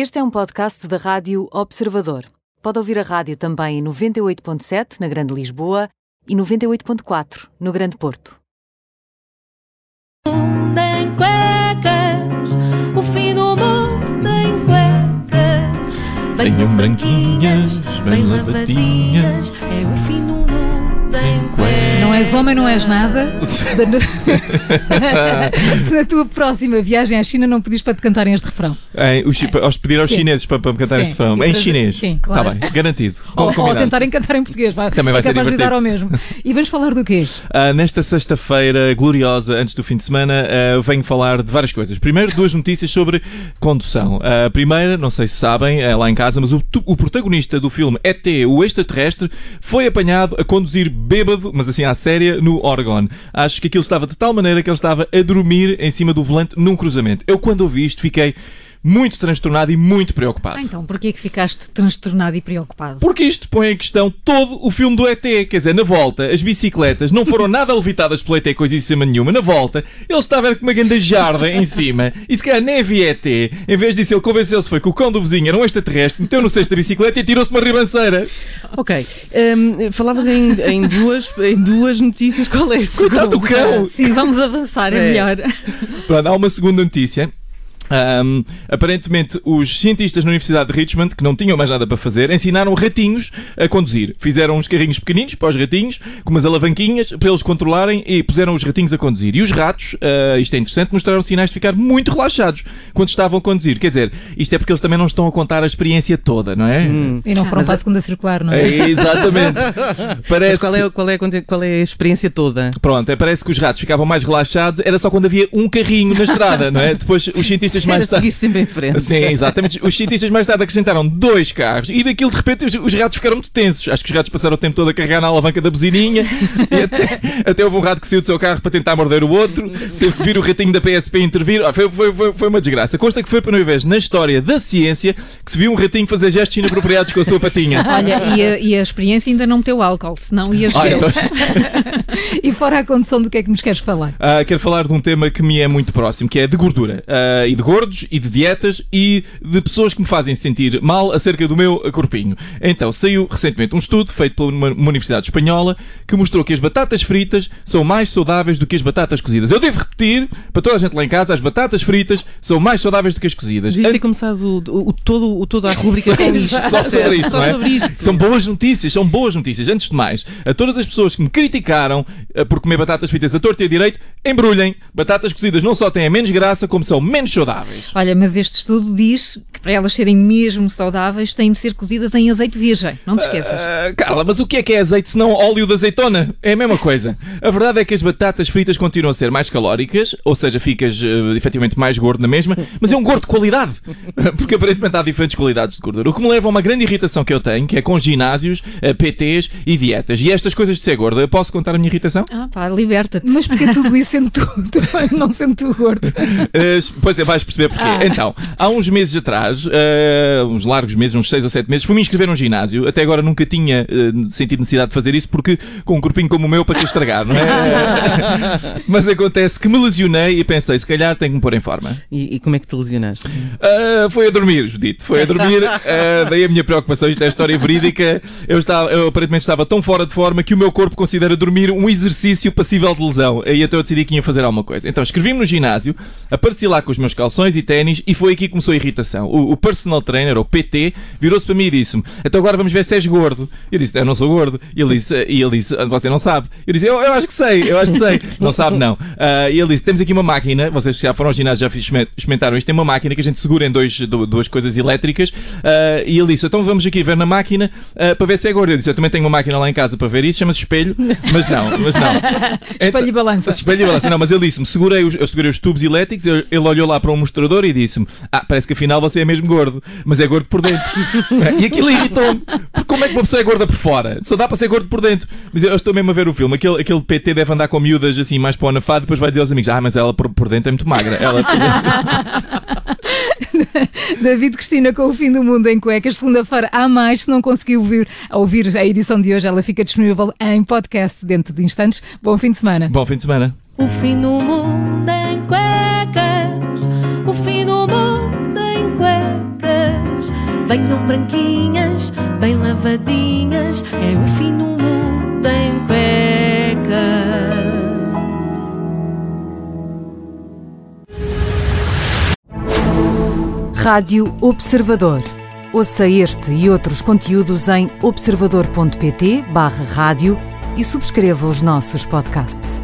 Este é um podcast da Rádio Observador. Pode ouvir a rádio também em 98.7 na Grande Lisboa e 98.4 no Grande Porto. mundo em cuecas, o fim do mundo em cuecas. Venham branquinhas, bem lavadinhas, é o fim és homem, não és nada. Se na tua próxima viagem à China não pedis para te cantarem este refrão. Em, os, chi- aos pedir aos Sim. chineses para, para me cantar Sim. este refrão. Em chinês. Sim, claro. Está bem, garantido. Ou, ou tentarem cantar em português. Vai, Também vai é ser capaz de dar divertido. ao mesmo. E vamos falar do quê? Ah, nesta sexta-feira gloriosa, antes do fim de semana, ah, venho falar de várias coisas. Primeiro, duas notícias sobre condução. Ah, A primeira, não sei se sabem, é lá em casa, mas o, o protagonista do filme ET, o extraterrestre, foi apanhado a conduzir bêbado, mas assim à séria, no Oregon. Acho que aquilo estava de tal maneira que ele estava a dormir em cima do volante num cruzamento. Eu, quando ouvi isto, fiquei muito transtornado e muito preocupado. Ah, então, porquê é que ficaste transtornado e preocupado? Porque isto põe em questão todo o filme do ET. Quer dizer, na volta, as bicicletas não foram nada levitadas pelo ET, coisíssima nenhuma. Na volta, ele estava com uma grande jarda em cima. E se calhar nem havia ET. Em vez disso, ele convenceu-se foi que o cão do vizinho era um extraterrestre, meteu no cesto da bicicleta e tirou-se uma ribanceira. Ok. Hum, falavas em, em duas, em duas notícias. Qual é a segunda? Coitado do cão! Sim, vamos avançar, é, É. melhor. Pronto, há uma segunda notícia. Ahm, aparentemente, os cientistas na Universidade de Richmond, que não tinham mais nada para fazer, ensinaram ratinhos a conduzir. Fizeram uns carrinhos pequeninos para os ratinhos, com umas alavanquinhas para eles controlarem e puseram os ratinhos a conduzir. E os ratos, ah, isto é interessante, mostraram sinais de ficar muito relaxados quando estavam a conduzir. Quer dizer, isto é porque eles também não estão a contar a experiência toda, não é? E não foram Mas para a- a segunda circular, não é? É, exatamente. Parece... Mas qual é, qual, é, qual é a experiência toda? Pronto, é, parece que os ratos ficavam mais relaxados, era só quando havia um carrinho na estrada, não é? Depois os cientistas Era mais tarde. seguir sempre em frente. Sim, exatamente. Os cientistas mais tarde acrescentaram dois carros e daquilo de repente os, os ratos ficaram muito tensos. Acho que os ratos passaram o tempo todo a carregar na alavanca da buzininha e até, até houve um rato que saiu do seu carro para tentar morder o outro. Teve que vir o ratinho da PSP intervir. Ah, foi, foi, foi, foi uma desgraça. Consta que foi para uma vez na história da ciência que se viu um ratinho fazer gestos inapropriados com a sua patinha. Olha, e a, e a experiência ainda não meteu álcool, senão ias Ah, ver. então- E fora a condição do que é que nos queres falar? Ah, quero falar de um tema que me é muito próximo, que é de gordura. Ah, e de gordos, e de dietas, e de pessoas que me fazem sentir mal acerca do meu corpinho. Então, saiu recentemente um estudo feito por uma, uma universidade espanhola que mostrou que as batatas fritas são mais saudáveis do que as batatas cozidas. Eu devo repetir, para toda a gente lá em casa, as batatas fritas são mais saudáveis do que as cozidas. Devias ter começado o, o, todo, o, toda a rubrica isto. Só sobre isto, Só não é? sobre isto. São boas notícias, são boas notícias. Antes de mais, a todas as pessoas que me criticaram eh, por comer batatas fritas a torta e a direito, embrulhem. Batatas cozidas não só têm menos graça, como são menos saudáveis. Olha, mas este estudo diz que para elas serem mesmo saudáveis têm de ser cozidas em azeite virgem. Não te esqueças. Carla, mas o que é que é azeite se não óleo de azeitona? É a mesma coisa. A verdade é que as batatas fritas continuam a ser mais calóricas, ou seja, ficas eh, efetivamente mais gordo na mesma, mas é um gordo de qualidade. Porque aparentemente há diferentes qualidades de gordura. O que me leva a uma grande irritação que eu tenho, que é com ginásios, eh, PTs e dietas. E estas coisas de ser gorda, eu posso contar a minha irritação? Ah, pá, liberta-te. Mas porque tudo isso sendo tu, também não sendo tu gordo. Uh, pois é, vais perceber porquê. Ah. Então, há uns meses atrás, uh, uns largos meses, uns 6 ou 7 meses, fui-me inscrever num ginásio. Até agora nunca tinha uh, sentido necessidade de fazer isso porque com um corpinho como o meu, para que estragar, não é? Mas acontece que me lesionei e pensei, se calhar tenho que me pôr em forma. E, e como é que te lesionaste? Uh, foi a dormir, Judito. Foi a dormir. Daí a minha preocupação. Isto é história verídica. Eu, estava, eu aparentemente estava tão fora de forma que o meu corpo considera dormir um exercício passível de lesão. Aí então eu decidi que ia fazer alguma coisa. Então escrevi-me no ginásio, apareci lá com os meus calções e ténis e foi aqui que começou a irritação. O, o personal trainer, ou PT, virou-se para mim e disse-me: Então agora vamos ver se és gordo. Eu disse: Eu não sou gordo. E ele disse: e ele disse Você não sabe. Eu disse: Eu, eu acho que sei, eu acho que sei. Não sabe, não. Ah, e ele disse: Temos aqui uma máquina. Vocês já foram ao ginásio, já exper- experimentaram isto. Tem uma máquina que a gente segura em dois, du- duas coisas elétricas. Ah, e ele disse: Então vamos aqui ver na máquina ah, para ver se é gordo. Eu disse: Eu também tenho uma máquina lá em casa para ver isso, chama-se espelho. Mas não, mas não. Espelho e balança. Espelho e balança. Não, mas ele disse-me: segurei os, eu segurei os tubos elétricos. Ele ele olhou lá para um mostrador e disse-me: Ah, parece que afinal você é mesmo gordo, mas é gordo por dentro. e aquilo irritou-me. Porque como é que uma pessoa é gorda por fora? Só dá para ser gordo por dentro. Mas eu, eu estou mesmo a ver o filme. Aquele, aquele PT deve andar com miúdas assim mais para o anafado. Depois vai dizer aos amigos: Ah, mas ela por, por dentro é muito magra. Ela por dentro- David Cristina com o fim do mundo em cuecas. Segunda-feira há mais. Se não conseguiu ouvir, ouvir a edição de hoje, ela fica disponível em podcast dentro de instantes. Bom fim de semana. Bom fim de semana. O fim do mundo em Branquinhas, bem lavadinhas, é o fim do mundo em cuecas. Rádio Observador. Ouça este e outros conteúdos em observador.pt/barra rádio e subscreva os nossos podcasts.